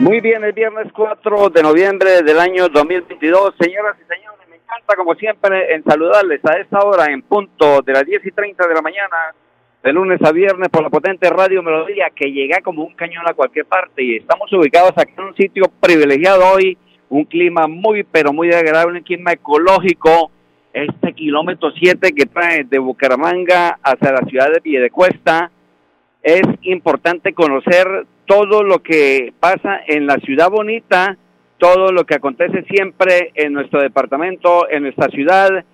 Muy bien, el viernes 4 de noviembre del año 2022. Señoras y señores, me encanta como siempre en saludarles a esta hora en punto de las 10 y 30 de la mañana de lunes a viernes por la potente radio Melodía que llega como un cañón a cualquier parte y estamos ubicados aquí en un sitio privilegiado hoy, un clima muy pero muy agradable, un clima ecológico, este kilómetro 7 que trae de Bucaramanga hacia la ciudad de Piedecuesta. Es importante conocer todo lo que pasa en la ciudad bonita, todo lo que acontece siempre en nuestro departamento, en nuestra ciudad,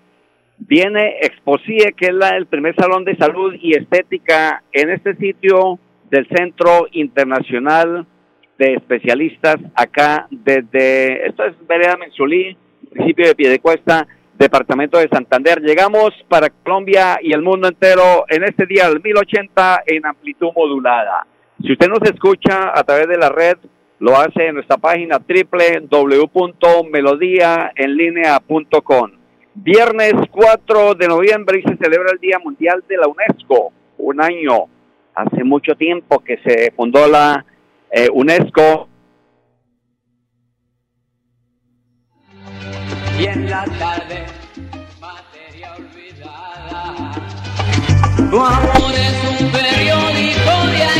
Viene Exposie, que es la, el primer salón de salud y estética en este sitio del Centro Internacional de Especialistas, acá desde, esto es Vereda Mensulí, municipio de Piedecuesta, departamento de Santander. Llegamos para Colombia y el mundo entero en este día del 1080 en amplitud modulada. Si usted nos escucha a través de la red, lo hace en nuestra página www.melodiaenlinea.com. Viernes 4 de noviembre se celebra el Día Mundial de la UNESCO. Un año, hace mucho tiempo que se fundó la eh, UNESCO. Y en la tarde, materia olvidada. Tu amor es un periódico de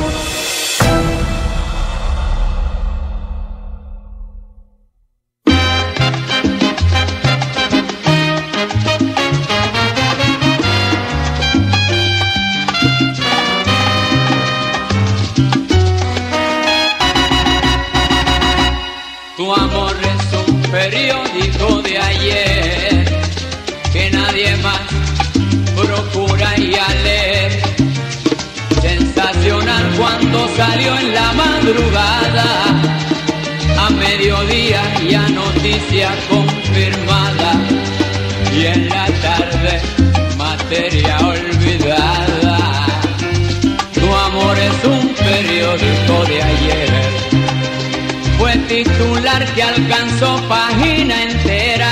Confirmada y en la tarde materia olvidada. Tu amor es un periódico de ayer fue titular que alcanzó página entera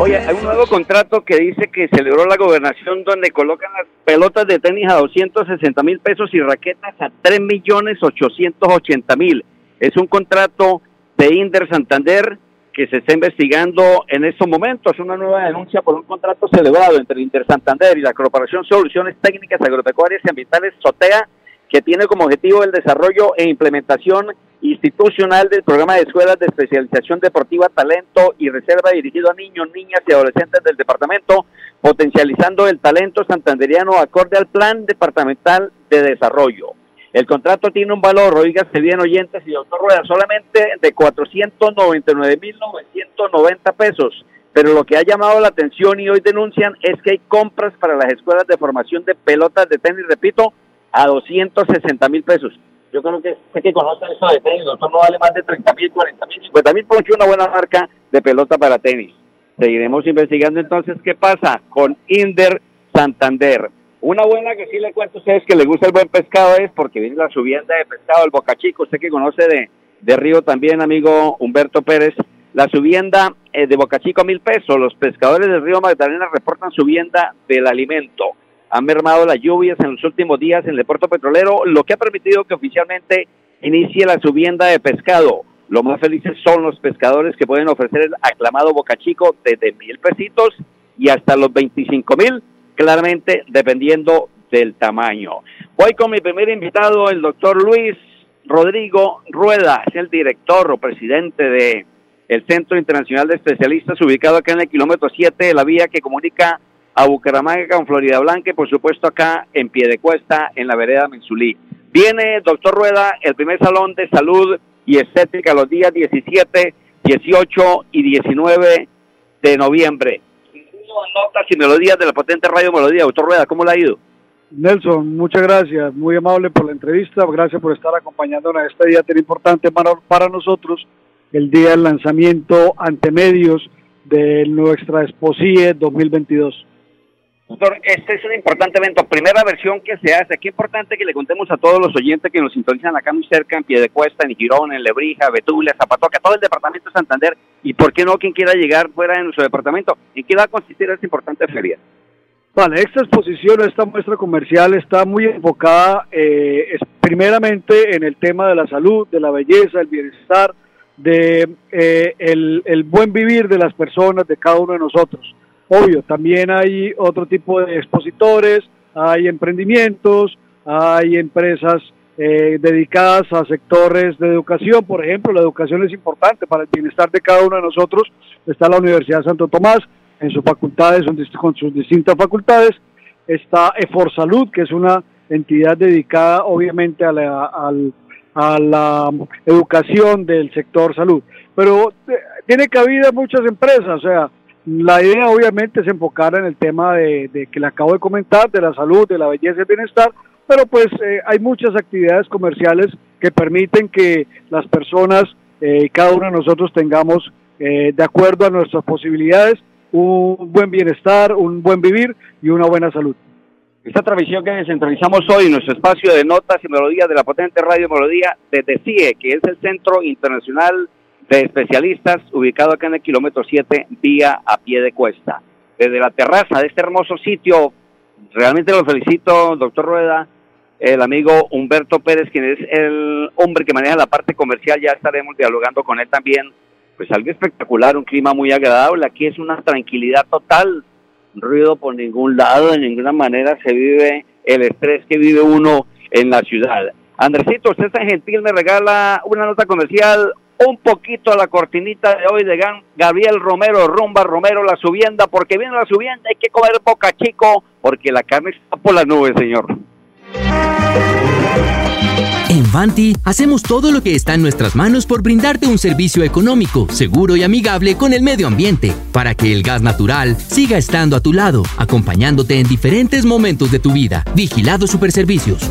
Oye, hay un nuevo contrato que dice que celebró la gobernación donde colocan las pelotas de tenis a 260 mil pesos y raquetas a 3 millones 880 mil. Es un contrato de Inder Santander que se está investigando en estos momentos. Una nueva denuncia por un contrato celebrado entre Inder Santander y la Corporación Soluciones Técnicas Agropecuarias y Ambientales SOTEA que tiene como objetivo el desarrollo e implementación institucional del programa de escuelas de especialización deportiva, talento y reserva dirigido a niños, niñas y adolescentes del departamento, potencializando el talento santanderiano acorde al plan departamental de desarrollo. El contrato tiene un valor, oígase bien oyentes y doctor Rueda, solamente de 499.990 pesos. Pero lo que ha llamado la atención y hoy denuncian es que hay compras para las escuelas de formación de pelotas de tenis, repito, a 260 mil pesos. Yo creo que sé que conoce eso de tenis, doctor, no vale más de 30 mil, 40 mil, 50 mil, poncho una buena marca de pelota para tenis. Seguiremos investigando entonces qué pasa con Inder Santander. Una buena que sí le cuento a ustedes que le gusta el buen pescado es porque viene la subienda de pescado del Boca Chico, usted que conoce de, de Río también, amigo Humberto Pérez, la subienda eh, de Boca Chico a mil pesos. Los pescadores del Río Magdalena reportan subienda del alimento han mermado las lluvias en los últimos días en el puerto petrolero, lo que ha permitido que oficialmente inicie la subienda de pescado. Lo más felices son los pescadores que pueden ofrecer el aclamado Boca Chico desde mil pesitos y hasta los 25 mil, claramente dependiendo del tamaño. Voy con mi primer invitado, el doctor Luis Rodrigo Rueda, es el director o presidente de el Centro Internacional de Especialistas ubicado acá en el kilómetro 7 de la vía que comunica a Bucaramanga con Florida Blanca y por supuesto acá en Piedecuesta, en la vereda Mensulí. Viene, doctor Rueda, el primer salón de salud y estética los días 17, 18 y 19 de noviembre. Notas y melodías de la potente radio Melodía. Doctor Rueda, ¿cómo le ha ido? Nelson, muchas gracias, muy amable por la entrevista, gracias por estar acompañándonos en este día tan importante para, nosotros, el día del lanzamiento ante medios de nuestra Exposie 2022. Doctor, este es un importante evento, primera versión que se hace. Qué importante que le contemos a todos los oyentes que nos sintonizan acá muy cerca, en Piedecuesta, en Girón, en Lebrija, Betulia, Zapatoca, todo el departamento de Santander, y por qué no quien quiera llegar fuera de nuestro departamento. ¿En qué va a consistir esta importante feria? Vale, esta exposición, esta muestra comercial está muy enfocada eh, primeramente en el tema de la salud, de la belleza, el bienestar, de eh, el buen vivir de las personas, de cada uno de nosotros. Obvio, también hay otro tipo de expositores, hay emprendimientos, hay empresas eh, dedicadas a sectores de educación, por ejemplo, la educación es importante para el bienestar de cada uno de nosotros. Está la Universidad de Santo Tomás en sus facultades, con sus distintas facultades. Está EFOR Salud, que es una entidad dedicada obviamente a la, a la educación del sector salud. Pero eh, tiene cabida muchas empresas, o sea, la idea obviamente es enfocar en el tema de, que le acabo de comentar, de la salud, de la belleza y el bienestar, pero pues eh, hay muchas actividades comerciales que permiten que las personas eh, cada uno de nosotros tengamos, eh, de acuerdo a nuestras posibilidades, un buen bienestar, un buen vivir y una buena salud. Esta transmisión que descentralizamos hoy en nuestro espacio de notas y melodías de la potente radio Melodía desde CIE, que es el Centro Internacional de especialistas ubicado acá en el kilómetro 7 vía a pie de cuesta. Desde la terraza de este hermoso sitio, realmente lo felicito, doctor Rueda, el amigo Humberto Pérez, quien es el hombre que maneja la parte comercial, ya estaremos dialogando con él también. Pues algo espectacular, un clima muy agradable, aquí es una tranquilidad total, ruido por ningún lado, de ninguna manera se vive el estrés que vive uno en la ciudad. Andresito, usted es gentil, me regala una nota comercial un poquito a la cortinita de hoy de Gabriel Romero, Rumba Romero, la subienda, porque viene la subienda, hay que comer boca chico, porque la carne está por las nubes, señor. En Vanti hacemos todo lo que está en nuestras manos por brindarte un servicio económico, seguro y amigable con el medio ambiente, para que el gas natural siga estando a tu lado, acompañándote en diferentes momentos de tu vida. Vigilado Superservicios.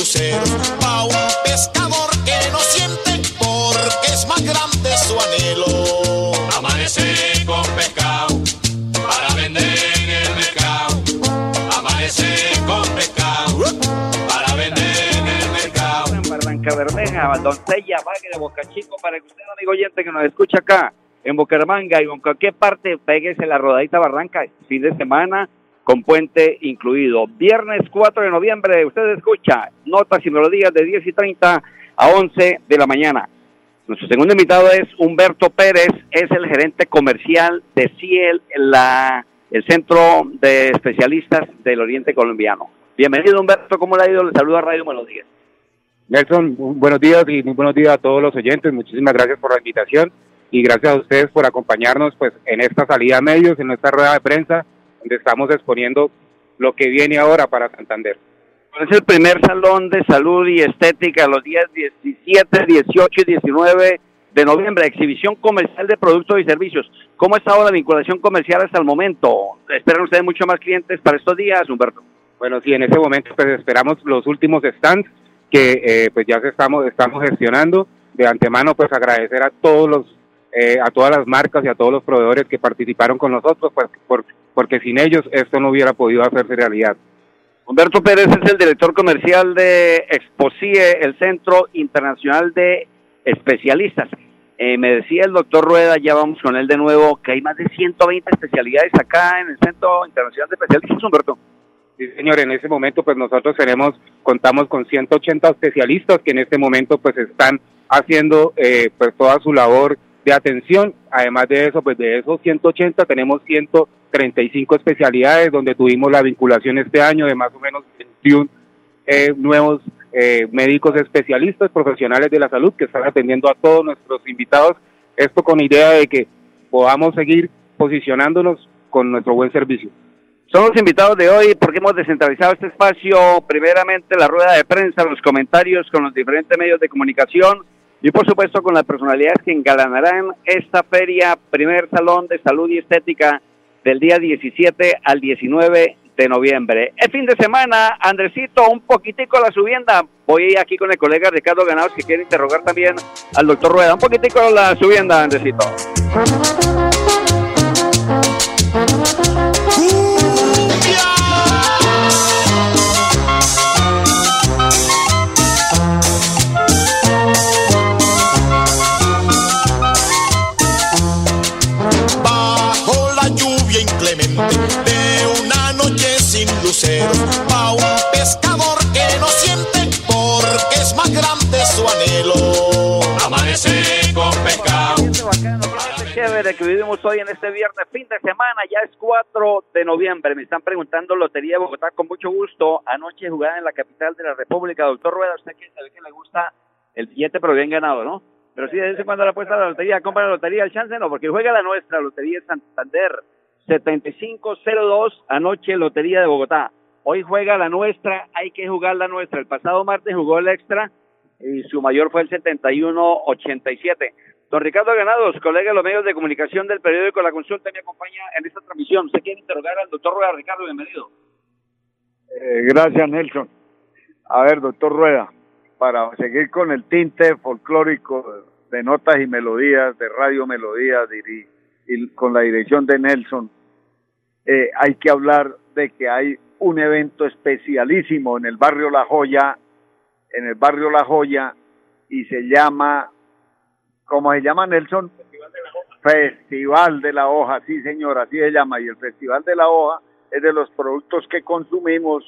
Luceros. Pa' un pescador que no siente porque es más grande su anhelo. Amanecer con pescado para vender en el mercado. Amanecer con pescado para vender en el mercado. en Barranca Bermeja, Doncella, Valle de Boca Chico, para que usted, amigo oyente que nos escucha acá en Bucaramanga y en cualquier parte, péguese la rodadita Barranca, fin de semana, con puente incluido. Viernes 4 de noviembre, usted escucha notas y melodías de 10 y 30 a 11 de la mañana. Nuestro segundo invitado es Humberto Pérez, es el gerente comercial de CIEL, la, el Centro de Especialistas del Oriente Colombiano. Bienvenido Humberto, ¿cómo le ha ido? Le saluda Radio Melodías. Nelson, buenos días y muy buenos días a todos los oyentes. Muchísimas gracias por la invitación y gracias a ustedes por acompañarnos pues en esta salida a medios, en esta rueda de prensa, donde estamos exponiendo lo que viene ahora para Santander. Es el primer salón de salud y estética los días 17, 18 y 19 de noviembre, exhibición comercial de productos y servicios. ¿Cómo está ahora la vinculación comercial hasta el momento? ¿Esperan ustedes mucho más clientes para estos días, Humberto? Bueno, sí, en ese momento pues esperamos los últimos stands que eh, pues ya se estamos estamos gestionando. De antemano pues agradecer a todos los eh, a todas las marcas y a todos los proveedores que participaron con nosotros, pues, por- porque sin ellos esto no hubiera podido hacerse realidad. Humberto Pérez es el director comercial de Exposie, el Centro Internacional de Especialistas. Eh, me decía el doctor Rueda, ya vamos con él de nuevo, que hay más de 120 especialidades acá en el Centro Internacional de Especialistas, Humberto. Sí, señor, en ese momento pues nosotros tenemos, contamos con 180 especialistas que en este momento pues están haciendo eh, pues toda su labor de atención. Además de eso, pues de esos 180 tenemos 135 especialidades donde tuvimos la vinculación este año de más o menos 21 eh, nuevos eh, médicos especialistas, profesionales de la salud que están atendiendo a todos nuestros invitados. Esto con idea de que podamos seguir posicionándonos con nuestro buen servicio. Son los invitados de hoy porque hemos descentralizado este espacio, primeramente la rueda de prensa, los comentarios con los diferentes medios de comunicación y por supuesto con las personalidades que engalanarán esta feria, primer salón de salud y estética del día 17 al 19 de noviembre. El fin de semana, Andresito, un poquitico la subienda. Voy aquí con el colega Ricardo Ganados que quiere interrogar también al doctor Rueda. Un poquitico la subienda, Andresito. Sin lucero, pa' un pescador que no siente porque es más grande su anhelo. Amanecer con pescado. Ambiente bacano, ambiente chévere que vivimos hoy en este viernes, fin de semana, ya es 4 de noviembre. Me están preguntando Lotería de Bogotá con mucho gusto. Anoche jugada en la capital de la República. Doctor Rueda, usted que sabe que le gusta el billete, pero bien ganado, ¿no? Pero sí, de vez en cuando le apuesta a la lotería, compra la lotería, el chance no, porque juega la nuestra, Lotería de Santander, 7502, anoche Lotería de Bogotá. Hoy juega la nuestra, hay que jugar la nuestra. El pasado martes jugó el extra y su mayor fue el 7187. Don Ricardo Ganados, colega de los medios de comunicación del periódico La Consulta, me acompaña en esta transmisión. ¿Usted quiere interrogar al doctor Rueda? Ricardo, bienvenido. Eh, gracias, Nelson. A ver, doctor Rueda, para seguir con el tinte folclórico de notas y melodías, de radio melodías y, con la dirección de Nelson, eh, hay que hablar de que hay un evento especialísimo en el barrio La Joya, en el barrio La Joya, y se llama, ¿cómo se llama Nelson? Festival de la Hoja, sí señor, así se llama, y el Festival de la Hoja es de los productos que consumimos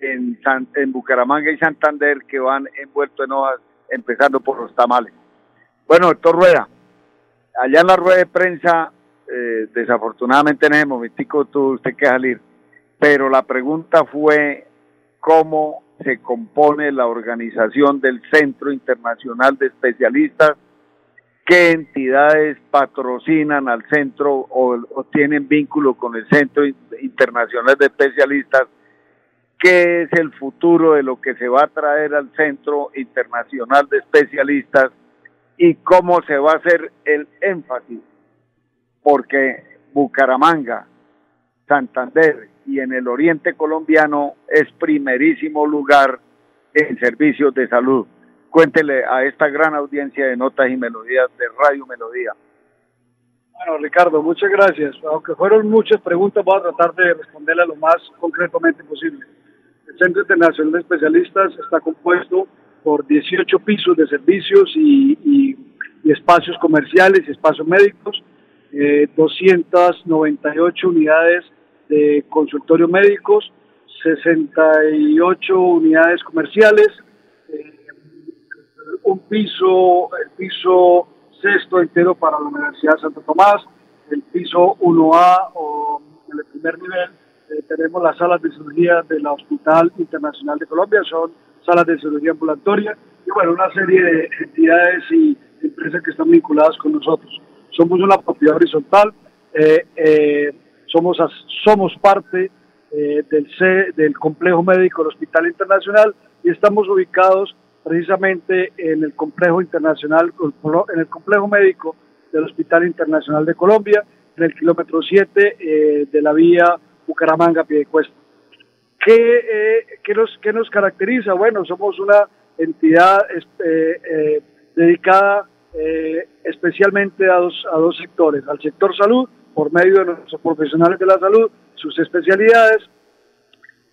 en, San- en Bucaramanga y Santander que van envueltos en hojas, empezando por los tamales. Bueno, doctor Rueda, allá en la rueda de prensa, eh, desafortunadamente en ese momentico tuvo usted que salir, pero la pregunta fue cómo se compone la organización del Centro Internacional de Especialistas, qué entidades patrocinan al centro o, o tienen vínculo con el Centro In- Internacional de Especialistas, qué es el futuro de lo que se va a traer al Centro Internacional de Especialistas y cómo se va a hacer el énfasis, porque Bucaramanga, Santander y en el oriente colombiano es primerísimo lugar en servicios de salud. Cuéntele a esta gran audiencia de Notas y Melodías de Radio Melodía. Bueno, Ricardo, muchas gracias. Aunque fueron muchas preguntas, voy a tratar de responderlas lo más concretamente posible. El Centro Internacional de Especialistas está compuesto por 18 pisos de servicios y, y- y espacios comerciales y espacios médicos, eh, 298 unidades de consultorios médicos, 68 unidades comerciales, eh, un piso, el piso sexto entero para la Universidad de Santo Tomás, el piso 1A o el primer nivel eh, tenemos las salas de cirugía del Hospital Internacional de Colombia, son salas de cirugía ambulatoria y bueno, una serie de entidades y empresas que están vinculadas con nosotros. Somos una propiedad horizontal, eh, somos, somos parte eh, del, C- del complejo médico del Hospital Internacional y estamos ubicados precisamente en el complejo internacional, en el complejo médico del Hospital Internacional de Colombia, en el kilómetro 7 eh, de la vía Bucaramanga-Piedecuesta. ¿Qué, eh, qué, nos, ¿Qué nos caracteriza? Bueno, somos una entidad dedicada especialmente a dos, a dos sectores, al sector salud, por medio de nuestros profesionales de la salud, sus especialidades,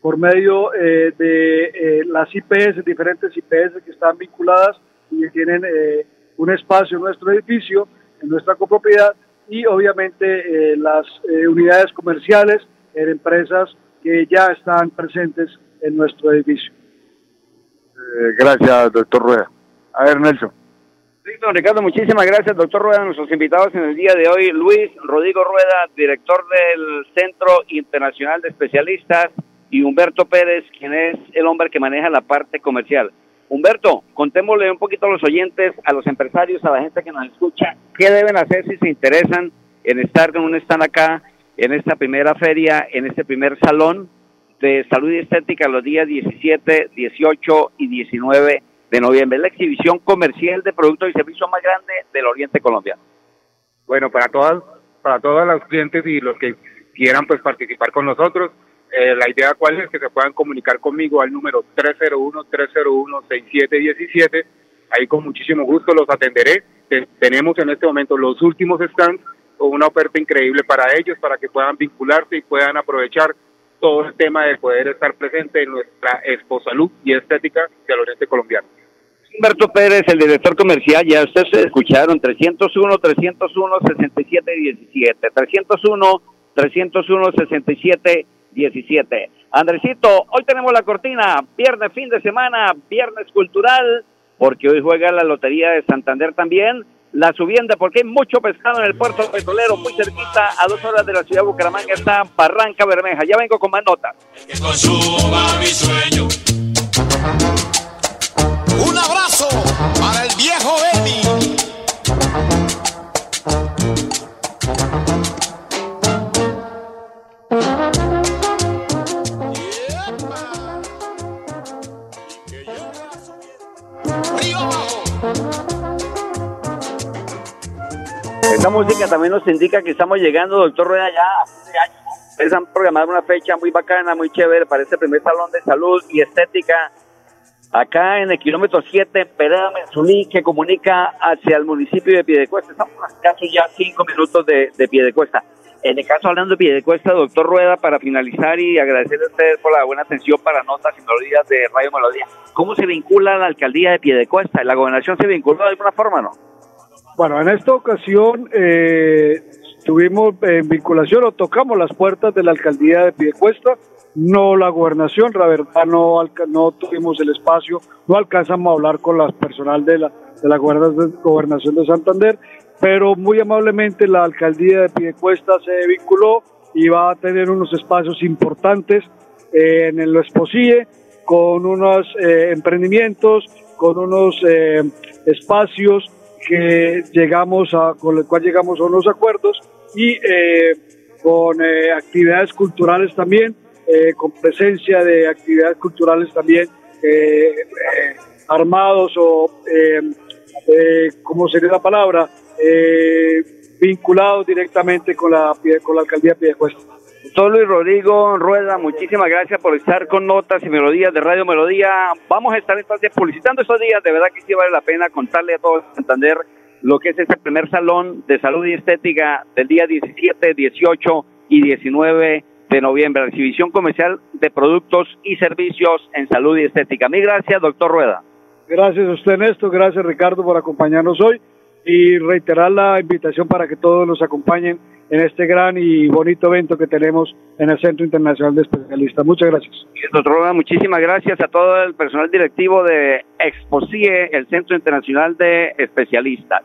por medio eh, de eh, las IPS, diferentes IPS que están vinculadas y que tienen eh, un espacio en nuestro edificio, en nuestra copropiedad, y obviamente eh, las eh, unidades comerciales en empresas que ya están presentes en nuestro edificio. Gracias, doctor Rueda. A ver, Nelson. Ricardo, muchísimas gracias, doctor Rueda, nuestros invitados en el día de hoy, Luis Rodrigo Rueda, director del Centro Internacional de Especialistas, y Humberto Pérez, quien es el hombre que maneja la parte comercial. Humberto, contémosle un poquito a los oyentes, a los empresarios, a la gente que nos escucha, qué deben hacer si se interesan en estar con un stand acá, en esta primera feria, en este primer salón de salud y estética los días 17, 18 y 19 de noviembre. La exhibición comercial de productos y servicios más grande del Oriente colombiano. Bueno, para todas, para todos los clientes y los que quieran pues participar con nosotros, eh, la idea cuál es que se puedan comunicar conmigo al número 301-301-6717. Ahí con muchísimo gusto los atenderé. Te- tenemos en este momento los últimos stands con una oferta increíble para ellos, para que puedan vincularse y puedan aprovechar todo el tema de poder estar presente en nuestra Expo Salud y Estética del Oriente Colombiano. Humberto Pérez, el director comercial, ya ustedes escucharon, 301, 301, 67, 17, 301, 301, 67, 17. Andresito, hoy tenemos la cortina, viernes, fin de semana, viernes cultural, porque hoy juega la Lotería de Santander también, la subienda, porque hay mucho pescado en el puerto petrolero, muy cerquita, a dos horas de la ciudad de Bucaramanga, está Barranca Bermeja. Ya vengo con más notas. que consuma mi sueño. Esta música también nos indica que estamos llegando, doctor Rueda, ya. Ustedes han programado una fecha muy bacana, muy chévere para este primer salón de salud y estética acá en el kilómetro 7, Pereda Menzulí, que comunica hacia el municipio de Piedecuesta. Estamos escasos ya cinco minutos de, de Piedecuesta. En el caso hablando de Piedecuesta, doctor Rueda, para finalizar y agradecerle a ustedes por la buena atención para notas y melodías de Radio Melodía. ¿Cómo se vincula la alcaldía de Piedecuesta? ¿La gobernación se vinculó de alguna forma o no? Bueno, en esta ocasión eh, tuvimos en vinculación o tocamos las puertas de la alcaldía de Piedecuesta, no la gobernación, la verdad no, no tuvimos el espacio, no alcanzamos a hablar con las personal de la, de la goberna- gobernación de Santander, pero muy amablemente la alcaldía de Piedecuesta se vinculó y va a tener unos espacios importantes eh, en el Esposie con unos eh, emprendimientos, con unos eh, espacios que llegamos a, con el cual llegamos a unos acuerdos y con actividades culturales también, eh, con presencia de actividades culturales también eh, eh, armados o, eh, eh, ¿cómo sería la palabra? Vinculados directamente con la, con la alcaldía de Piedecuesta. Doctor Luis Rodrigo Rueda, muchísimas gracias por estar con Notas y Melodías de Radio Melodía. Vamos a estar entonces publicitando estos días, de verdad que sí vale la pena contarle a todos Santander lo que es este primer salón de salud y estética del día 17, 18 y 19 de noviembre, exhibición comercial de productos y servicios en salud y estética. Mil gracias, doctor Rueda. Gracias a usted, Néstor. Gracias, Ricardo, por acompañarnos hoy y reiterar la invitación para que todos nos acompañen en este gran y bonito evento que tenemos en el Centro Internacional de Especialistas. Muchas gracias. Doctor Rueda, muchísimas gracias a todo el personal directivo de Exposie, el Centro Internacional de Especialistas.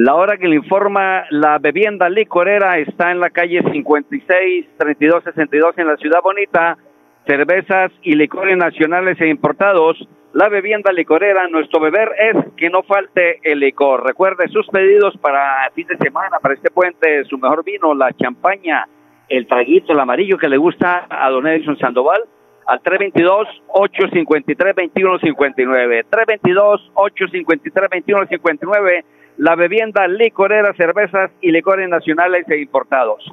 La hora que le informa la bebienda licorera está en la calle 56 3262 en la Ciudad Bonita. Cervezas y licores nacionales e importados la bebienda licorera, nuestro beber es que no falte el licor. Recuerde sus pedidos para fin de semana, para este puente, su mejor vino, la champaña, el traguito, el amarillo que le gusta a don Edison Sandoval, al 322-853-2159. 322-853-2159, la bebienda licorera, cervezas y licores nacionales e importados.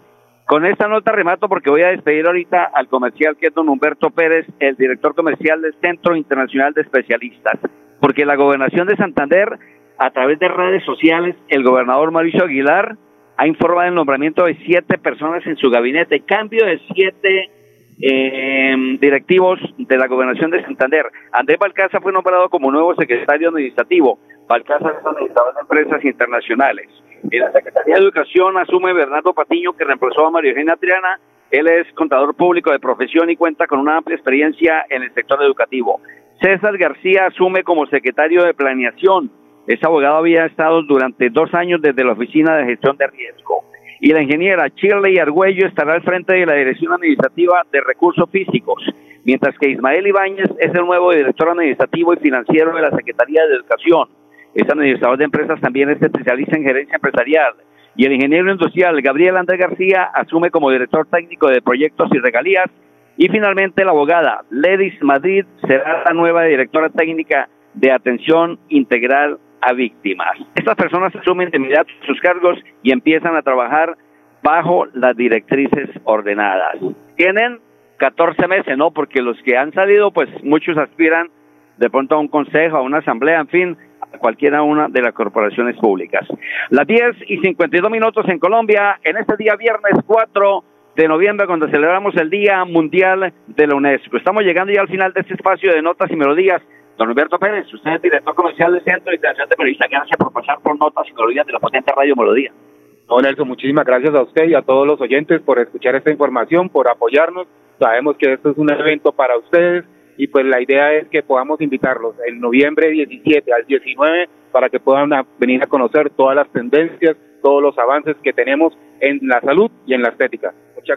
Con esta nota remato porque voy a despedir ahorita al comercial que es don Humberto Pérez, el director comercial del Centro Internacional de Especialistas. Porque la gobernación de Santander, a través de redes sociales, el gobernador Mauricio Aguilar ha informado el nombramiento de siete personas en su gabinete, cambio de siete eh, directivos de la gobernación de Santander. Andrés Balcaza fue nombrado como nuevo secretario administrativo. Es administrador de empresas internacionales. En la Secretaría de Educación asume Bernardo Patiño, que reemplazó a María Eugenia Triana. Él es contador público de profesión y cuenta con una amplia experiencia en el sector educativo. César García asume como secretario de Planeación. Ese abogado había estado durante dos años desde la Oficina de Gestión de Riesgo. Y la ingeniera Shirley Argüello estará al frente de la Dirección Administrativa de Recursos Físicos, mientras que Ismael Ibáñez es el nuevo director administrativo y financiero de la Secretaría de Educación es administrador de empresas, también es especialista en gerencia empresarial. Y el ingeniero industrial Gabriel Andrés García asume como director técnico de proyectos y regalías. Y finalmente la abogada Ledis Madrid será la nueva directora técnica de atención integral a víctimas. Estas personas asumen de inmediato sus cargos y empiezan a trabajar bajo las directrices ordenadas. Tienen 14 meses, ¿no? Porque los que han salido, pues muchos aspiran de pronto a un consejo, a una asamblea, en fin, cualquiera una de las corporaciones públicas. Las 10 y 52 minutos en Colombia, en este día viernes 4 de noviembre, cuando celebramos el Día Mundial de la UNESCO. Estamos llegando ya al final de este espacio de notas y melodías. Don Humberto Pérez, usted es director comercial del Centro de Internacional de Periodistas. Gracias por pasar por notas y melodías de la potente Radio Melodía. No, Nelson, muchísimas gracias a usted y a todos los oyentes por escuchar esta información, por apoyarnos. Sabemos que esto es un evento para ustedes y pues la idea es que podamos invitarlos en noviembre 17 al 19 para que puedan venir a conocer todas las tendencias, todos los avances que tenemos en la salud y en la estética.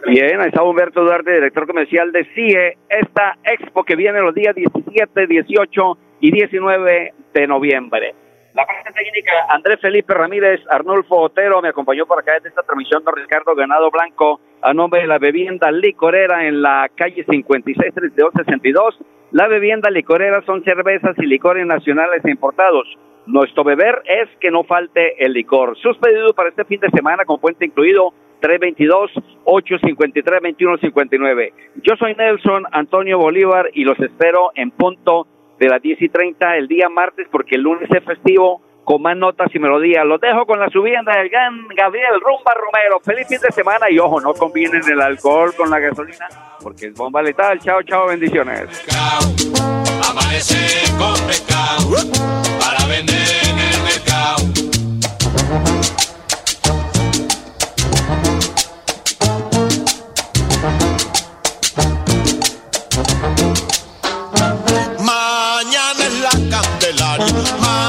Bien, ahí está Humberto Duarte, director comercial de CIE, esta expo que viene los días 17, 18 y 19 de noviembre. La parte técnica, Andrés Felipe Ramírez, Arnulfo Otero, me acompañó por acá desde esta transmisión don Ricardo Ganado Blanco, a nombre de la bebienda licorera en la calle 56 62. La bebienda licorera son cervezas y licores nacionales e importados. Nuestro beber es que no falte el licor. Sus pedidos para este fin de semana con puente incluido 322-853-2159. Yo soy Nelson Antonio Bolívar y los espero en punto de las 10 y 30 el día martes porque el lunes es festivo con más notas y melodías. Los dejo con la subienda del gran Gabriel Rumba Romero. Feliz fin de semana y ojo, no combinen el alcohol con la gasolina porque es bomba letal. Chao, chao, bendiciones. Con para vender en el mercado. Ah.